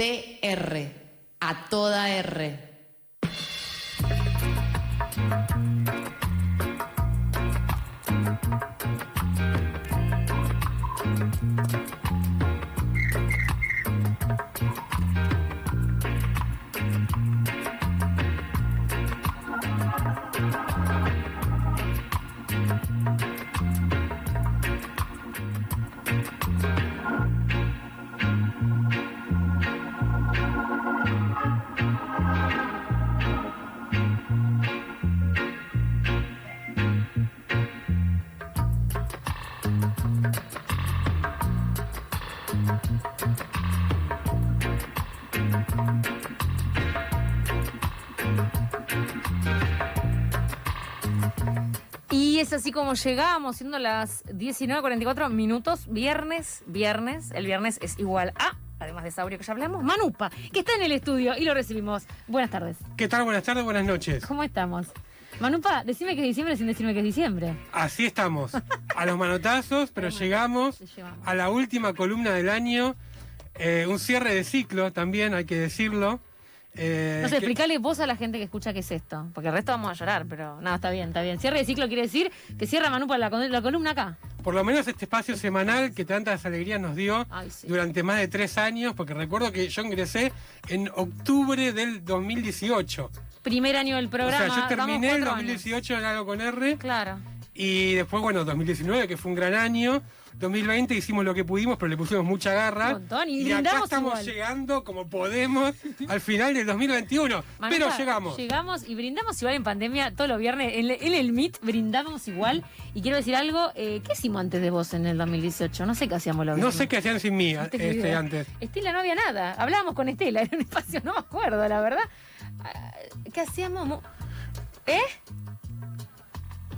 TR. A toda R. es así como llegamos, siendo las 19.44 minutos, viernes, viernes, el viernes es igual a, además de Saurio que ya hablamos, Manupa, que está en el estudio y lo recibimos. Buenas tardes. ¿Qué tal? Buenas tardes, buenas noches. ¿Cómo estamos? Manupa, decime que es diciembre sin decirme que es diciembre. Así estamos, a los manotazos, pero llegamos a la última columna del año, eh, un cierre de ciclo también, hay que decirlo. Eh, No sé, que- explicale vos a la gente que escucha qué es esto, porque el resto vamos a llorar, pero nada, está bien, está bien. Cierre de ciclo quiere decir que cierra Manupa la, col- la columna acá. por lo menos este espacio semanal que tantas alegrías nos dio Ay, sí. durante más de tres años, porque recuerdo que yo ingresé en octubre del 2018. Primer año del programa. o sea, yo terminé el cuatro años. 2018 en algo con R. Claro. Y después, bueno, 2019, que fue un gran año. 2020 hicimos lo que pudimos, pero le pusimos mucha garra. Un montón, y acá brindamos estamos igual. llegando como podemos al final del 2021. Manupa, pero llegamos. Llegamos y brindamos igual en pandemia todos los viernes. En, en el MIT brindamos igual. Y quiero decir algo, eh, ¿qué hicimos antes de vos en el 2018? No sé qué hacíamos los No viernes. sé qué hacían sin mí No este, antes. Estela no había nada. Hablábamos con Estela, era un espacio, no me acuerdo, la verdad. Ah, ¿Qué hacíamos? ¿Eh?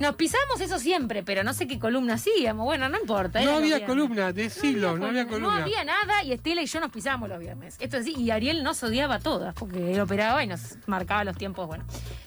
Nos pisamos eso siempre, pero no sé qué columna hacíamos. Bueno, no importa. No había viernes. columna, decilo, no había columna. No había nada y Estela y yo nos pisábamos los viernes. Esto es así, y Ariel nos odiaba a todas, porque él operaba y nos marcaba los tiempos. Bueno,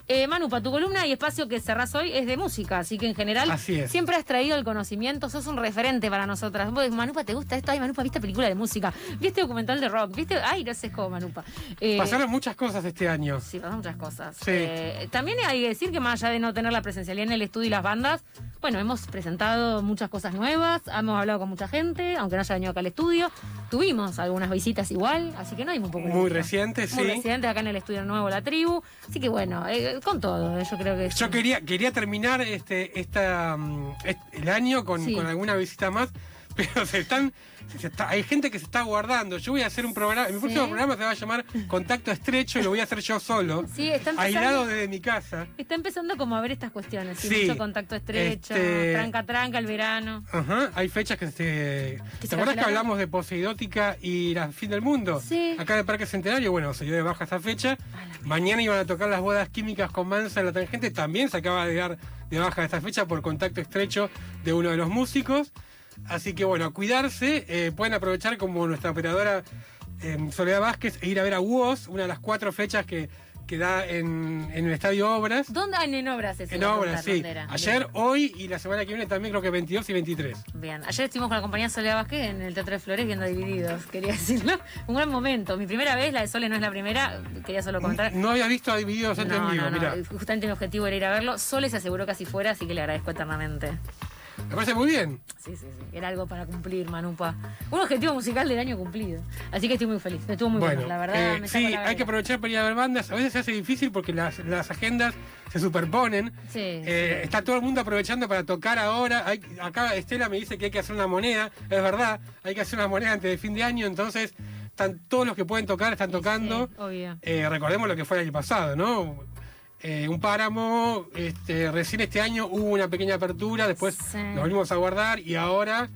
eh, Manu, para tu columna y espacio que cerrás hoy es de música, así que en general Así es. siempre has traído el conocimiento, sos un referente para nosotras. Vos, Manupa, ¿te gusta esto? Ay, Manupa, ¿viste película de música? ¿Viste documental de rock? ¿Viste? Ay, no sé cómo, Manupa. Eh, Pasaron muchas cosas este año. Sí, pasan muchas cosas. Sí. Eh, también hay que decir que más allá de no tener la presencialidad en el estudio y las bandas, bueno, hemos presentado muchas cosas nuevas, hemos hablado con mucha gente, aunque no haya venido acá al estudio. Tuvimos algunas visitas igual, así que no hay un poco Muy reciente, Muy sí. recientes acá en el estudio nuevo La Tribu. Así que bueno, eh, con todo, eh, yo creo que... Yo quería, quería terminar este, esta, mm, est- el año con, Sí. con alguna visita más, pero se están, se está- hay gente que se está guardando. Yo voy a hacer un programa, mi próximo programa se va a llamar Contacto Estrecho y lo voy a hacer yo solo, Sí, está empezando- aislado desde mi casa. Está empezando como a ver estas cuestiones, sí, mucho contacto estrecho, Este- tranca tranca el verano. Ajá, hay fechas que se... ¿Te acuerdas que hablamos de Poseidótica y la fin del mundo? Sí. Acá en el Parque Centenario, bueno, se dio de baja esa fecha. Mañana iban a tocar las bodas químicas con Mansa en la tangente. También se acaba de dar de baja esta fecha por contacto estrecho de uno de los músicos. Así que bueno, a cuidarse. eh, pueden aprovechar como nuestra operadora eh, Soledad Vázquez e ir a ver a WOS, una de las cuatro fechas que, que da en, en el Estadio Obras. ¿Dónde en, en obras eso? En Obras, sí. Ayer, hoy y la semana que viene también creo que 22 y 23. Bien, ayer estuvimos con la compañía Soledad Vázquez en el Teatro de Flores viendo Divididos, quería decirlo. Un gran momento. Mi primera vez, la de Sole no es la primera, quería solo comentar. No había visto a Divididos antes No, en vivo, no, no. mirá. Justamente mi objetivo era ir a verlo. Sole se aseguró que así fuera, así que le agradezco eternamente. Me parece muy bien. Sí, sí, sí. Era algo para cumplir, Manupa. Un objetivo musical del año cumplido. Así que estoy muy feliz. Estuvo muy bueno, Bueno, la verdad. eh, me sí, la hay que aprovechar para ir a ver bandas. A veces se hace difícil porque las, las agendas se superponen. Sí, Eh, Está todo el mundo aprovechando para tocar ahora. Hay- acá Estela me dice que hay que hacer una moneda. Es verdad, hay que hacer una moneda antes de fin de año. Entonces, están todos los que pueden tocar, están tocando. Sí, obvio. Eh, recordemos lo que fue el año pasado, ¿no? Eh, un páramo, este, recién este año hubo una pequeña apertura, después Sí. nos volvimos a guardar y ahora,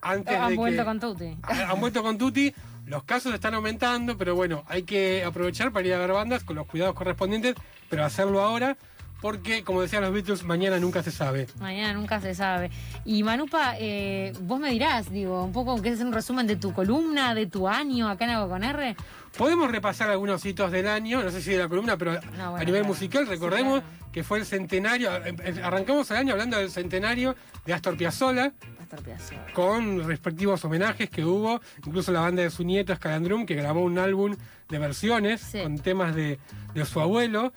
antes Han de vuelto que... con Tuti. Han vuelto con Tuti. Los casos están aumentando, pero bueno, hay que aprovechar para ir a ver bandas con los cuidados correspondientes, pero hacerlo ahora, porque, como decían los Beatles, mañana nunca se sabe. Mañana nunca se sabe. Y Manupa, eh, vos me dirás, digo, un poco, ¿qué es un resumen de tu columna, de tu año acá en Agua con R? Podemos repasar algunos hitos del año, no sé si de la columna, pero No, bueno, a nivel claro. musical, Sí, recordemos claro. que fue el centenario, em- em- arrancamos el año hablando del centenario de Astor Piazzolla, Astor Piazzolla. con respectivos homenajes que hubo, incluso la banda de su nieto, Escalandrum, que grabó un álbum de versiones Sí. con temas de, de su abuelo.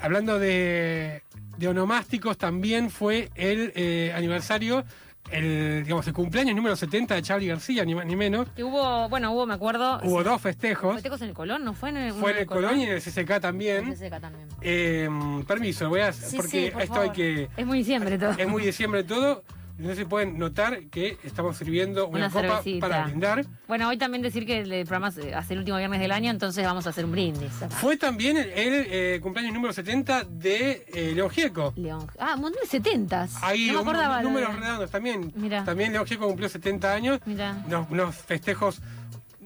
Hablando de, de onomásticos, también fue el eh, aniversario, el, digamos, el cumpleaños número 70 de Charlie García, ni más ni menos. Que hubo, bueno, hubo, me acuerdo. Hubo dos festejos, festejos en el Colón, ¿no fue en el, fue en el Colón y en el CCK también. En el CCK también. Eh, permiso, voy a, Sí, porque sí, por esto favor. hay que... Es muy diciembre todo. Es muy diciembre todo, no se pueden notar que estamos sirviendo una, Una copa cervecita. para brindar. Bueno, hoy también decir que el programa hace el último viernes del año, entonces vamos a hacer un brindis. Fue también el, el, eh, cumpleaños número 70 de eh, León Gieco. León. Ah, un montón de setentas. Hay no me acordaba. números redondos también. Mirá. También León Gieco cumplió 70 años. Mirá. Unos, unos festejos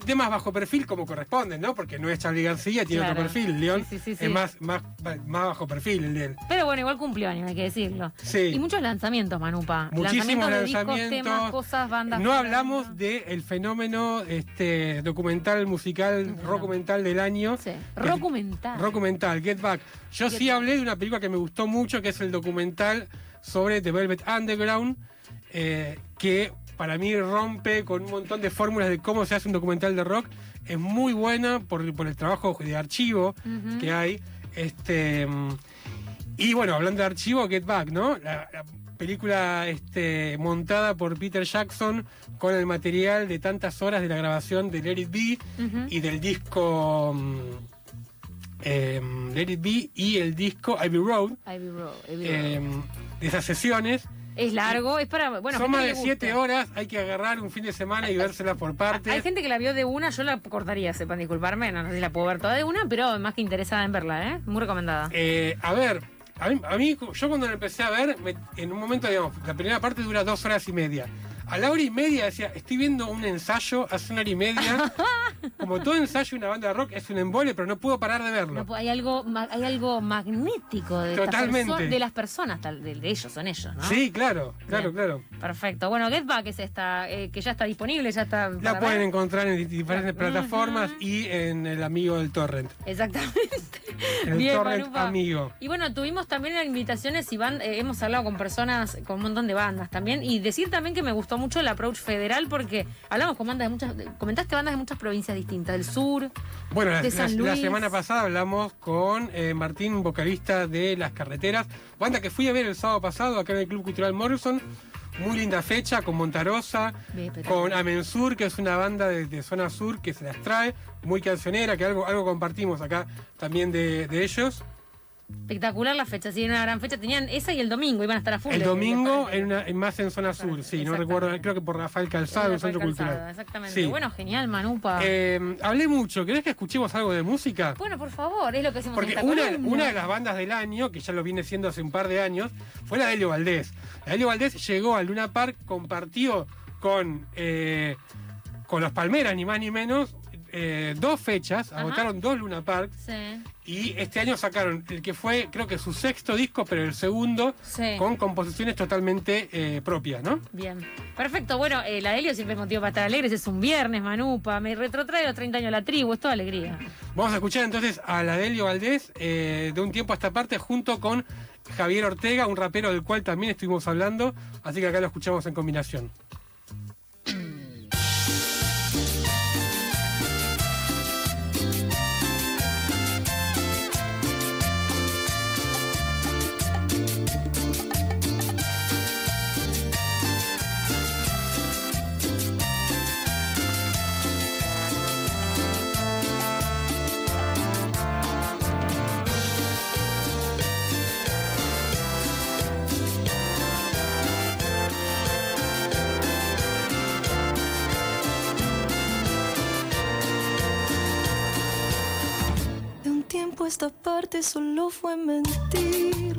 de más bajo perfil como corresponden, ¿no? Porque no es Charlie García, tiene otro perfil. León Sí, sí, sí, sí. es más, más, más bajo perfil el de él. Pero bueno, igual cumplió años, hay que decirlo. Sí. Y muchos lanzamientos, Manupa. Muchísimos lanzamientos de discos, lanzamientos. temas, cosas, bandas. No hablamos del fenómeno este, documental musical, documental del año. Sí. Rocumental. Documental, Get Back. Yo Get sí Back. hablé de una película que me gustó mucho, que es el documental sobre The Velvet Underground, eh, que para mí rompe con un montón de fórmulas de cómo se hace un documental de rock. Es muy buena por, por el trabajo de archivo que hay. Este, y bueno, hablando de archivo, Get Back, ¿no? La, la película este, montada por Peter Jackson con el material de tantas horas de la grabación de Let It Be y del disco mm, em, Let It Be y el disco Ivy Road, Ivy Road, Ivy Road. em, de esas sesiones. Es largo, es para. Bueno, Son gente más que de siete horas, hay que agarrar un fin de semana y vérselas por partes. Hay gente que la vio de una, yo la cortaría, sepan disculparme, no sé si la puedo ver toda de una, pero más que interesada en verla, ¿eh? Muy recomendada. Eh, a ver, a mí, a mí, yo cuando la empecé a ver, me- en un momento, digamos, la primera parte dura dos horas y media. A la hora y media decía, estoy viendo un ensayo hace una hora y media. Como todo ensayo de una banda de rock es un embole, pero no puedo parar de verlo. No, hay algo hay algo magnético de, Totalmente. de las personas, tal- de, de ellos, son ellos, ¿no? Sí, claro, claro, Bien. claro. Perfecto. Bueno, Get Back es esta, eh, que ya está disponible, ya está. La para pueden ver. encontrar en di- diferentes plataformas y en el amigo del torrent. Exactamente. El Bien, torrent amigo. Y bueno, tuvimos también invitaciones y ban- eh, hemos hablado con personas, con un montón de bandas también. Y decir también que me gustó mucho el approach federal porque hablamos con bandas de muchas, comentaste bandas de muchas provincias distintas, del sur. Bueno, la, de la- San la Luis. semana pasada hablamos con eh, Martín, vocalista de Las Carreteras, banda que fui a ver el sábado pasado acá en el Club Cultural Morrison. Muy linda fecha, con Montarosa, pero- con Amensur, que es una banda de, de zona sur que se las trae, muy cancionera, que algo, algo compartimos acá también de, de ellos. Espectacular la fecha, sí, era una gran fecha. Tenían esa y el domingo, iban a estar a full. El domingo en una, más en zona sur, sí, no recuerdo, creo que por Rafael Calzado, un centro Rafael Calzada, cultural. Exactamente. Sí. Bueno, genial, Manupa. Eh, hablé mucho, ¿querés que escuchemos algo de música? bueno, por favor, es lo que hacemos Porque en una, una de las bandas del año, que ya lo viene siendo hace un par de años, fue la de Helio Valdés. La Helio Valdés llegó al Luna Park, compartió con, eh, con los Palmeras, ni más ni menos, eh, dos fechas, Ajá. agotaron dos Luna Parks, Sí, y este año sacaron el que fue, creo que su sexto disco, pero el segundo, sí. con composiciones totalmente eh, propias, ¿no? Bien. Perfecto. Bueno, eh, la Helio siempre es motivo para estar alegres. Es un viernes, Manupa. Me retrotrae los 30 años la tribu. Es toda alegría. Vamos a escuchar entonces a la Delio Valdés eh, de un tiempo a esta parte junto con Javier Ortega, un rapero del cual también estuvimos hablando, así que acá lo escuchamos en combinación. Esta parte solo fue mentir.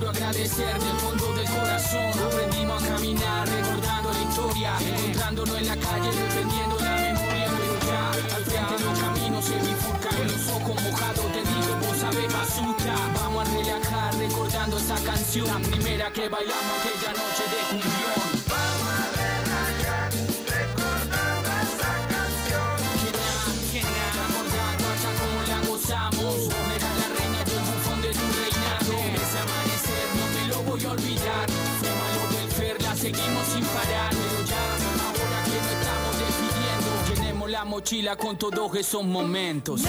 Puro agradecer del fondo del corazón. Aprendimos a caminar recordando la historia Encontrándonos en la calle defendiendo la memoria Pero ya al frente los caminos se Los ojos mojados te digo vos sabés asusta Vamos a relajar recordando esa canción La primera que bailamos aquella noche de cumbión mochila con todos esos momentos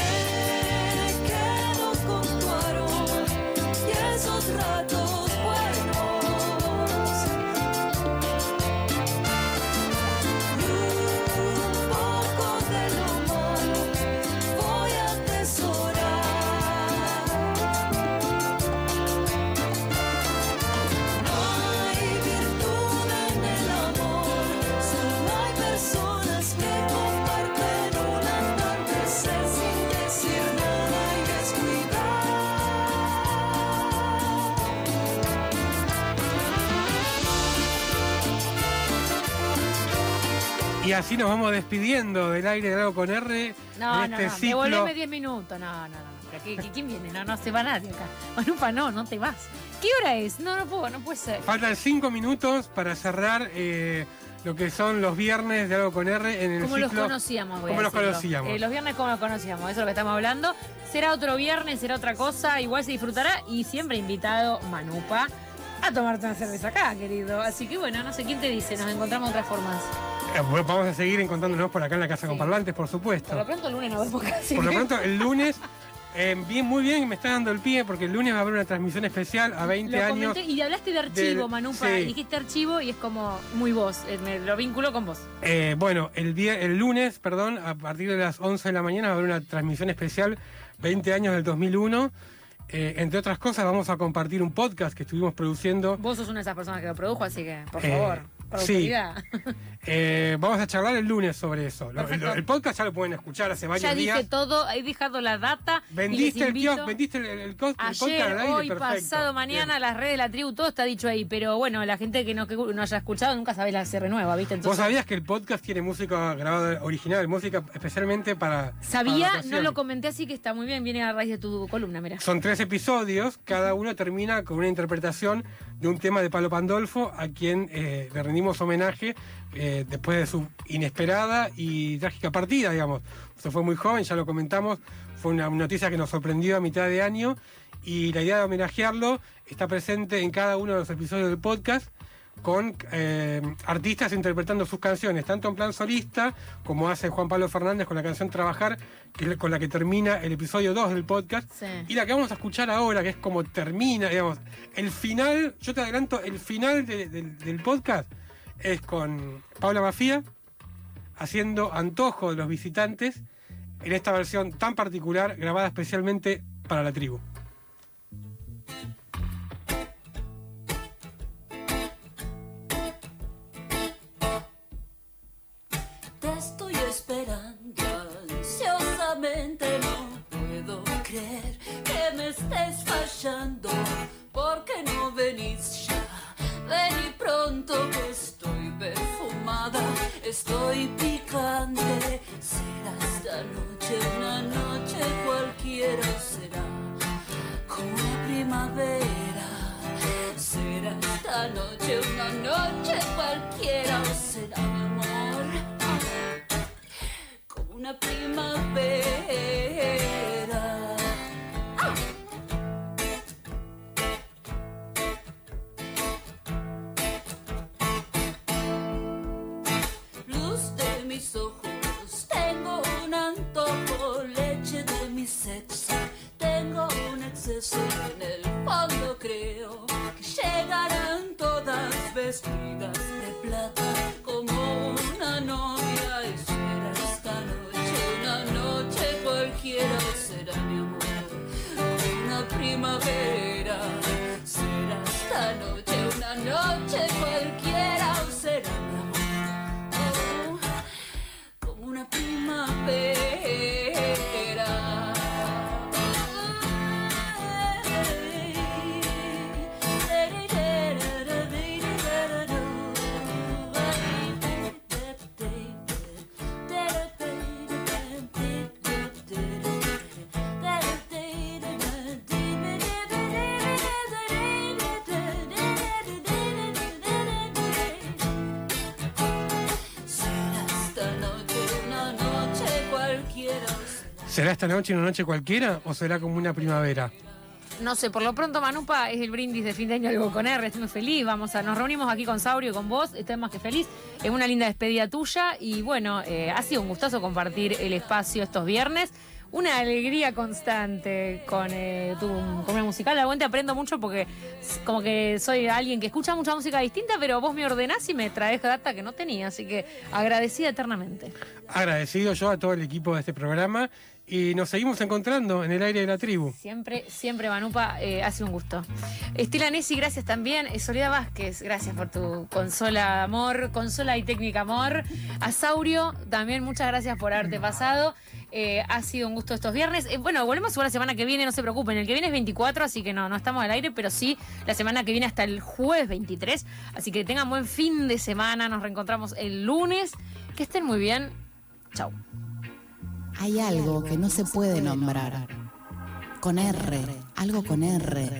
así nos vamos despidiendo del aire de Algo con R. No, en no, este no, ciclo. devolveme 10 minutos. No, no, no. ¿Pero qué- qué- ¿Quién viene? No, no se va nadie acá. Manupa, no, no te vas. ¿Qué hora es? No, no puedo, no puede ser. Faltan cinco minutos para cerrar eh, lo que son los viernes de Algo con R en el ¿Cómo los ciclo. conocíamos? voy a ¿Cómo los conocíamos? Eh, los viernes, ¿cómo los conocíamos? Eso es lo que estamos hablando. Será otro viernes, será otra cosa. Igual se disfrutará. Y siempre invitado Manupa a tomarte una cerveza acá, querido. Así que bueno, no sé quién te dice. Nos encontramos otras formas. Eh, vamos a seguir encontrándonos por acá en la Casa Sí. con Parlantes, por Por supuesto. lo pronto el lunes nos vemos casi. Por lo pronto, el lunes, eh, bien, muy bien, me está dando el pie porque el lunes va a haber una transmisión especial a 20 Lo años. comenté y hablaste de archivo, del- Manupa. sí. Dijiste archivo y es como muy vos. eh, Me lo vinculo con vos. Eh, bueno, el, día, el lunes, perdón, a partir de las 11 de la mañana va a haber una transmisión especial 20 años del 2001. Eh, entre otras cosas, vamos a compartir un podcast que estuvimos produciendo. Vos sos una de esas personas que lo produjo, así que, por Eh, favor, sí. Eh, vamos a charlar el lunes sobre eso. Lo- el podcast ya lo pueden escuchar hace varios ya dije días. todo, he dejado la data. Vendiste el, kiosco, vendiste el, el, el co- el podcast Ayer, al aire, hoy, perfecto. pasado, mañana, Bien. las redes de la tribu, todo está dicho ahí. Pero bueno, la gente que no, que no haya escuchado nunca sabe la se renueva, ¿viste? ¿Vos Entonces, sabías que el podcast tiene música grabada original, música especialmente para. para sabía, la no lo comenté así que está muy bien, viene a raíz de tu columna, mira. Son tres episodios, cada uno termina con una interpretación de un tema de Palo Pandolfo, a quien eh, le rendimos homenaje eh, después de su inesperada y trágica partida, digamos. Se fue muy joven, ya lo comentamos, fue una noticia que nos sorprendió a mitad de año y la idea de homenajearlo está presente en cada uno de los episodios del podcast con eh, artistas interpretando sus canciones, tanto en plan solista, como hace Juan Pablo Fernández con la canción Trabajar, que es con la que termina el episodio 2 del podcast. Sí. Y la que vamos a escuchar ahora, que es como termina, digamos, el final, yo te adelanto, el final de- del- del podcast es con Paula Mafía haciendo antojo de los visitantes en esta versión tan particular, grabada especialmente para la tribu. passion ¿Será esta noche una noche cualquiera o será como una primavera? No sé, por lo pronto Manupa es el brindis de fin de año algo con R, estoy muy feliz, vamos a, nos reunimos aquí con Saurio y con vos, estoy más que feliz, es una linda despedida tuya y bueno, eh, ha sido un gustazo compartir el espacio estos viernes, una alegría constante con eh, tu comedia musical, la te aprendo mucho porque como que soy alguien que escucha mucha música distinta, pero vos me ordenás y me traes data que no tenía, así que agradecida eternamente. Agradecido yo a todo el equipo de este programa y nos seguimos encontrando en el aire de la tribu. Siempre, siempre, Manupa, eh, ha sido un gusto. Estela Nessi, gracias también. Eh, Soledad Vázquez, gracias por tu consola amor, consola y técnica amor. A Saurio, también muchas gracias por haberte pasado. Eh, ha sido un gusto estos viernes. Eh, bueno, volvemos igual la semana que viene, no se preocupen. El que viene es 24, así que no, no estamos al aire, pero sí la semana que viene hasta el jueves 23. Así que tengan buen fin de semana. Nos reencontramos el lunes. Que estén muy bien. Chau. Hay algo que no se puede nombrar. Con R, algo con R.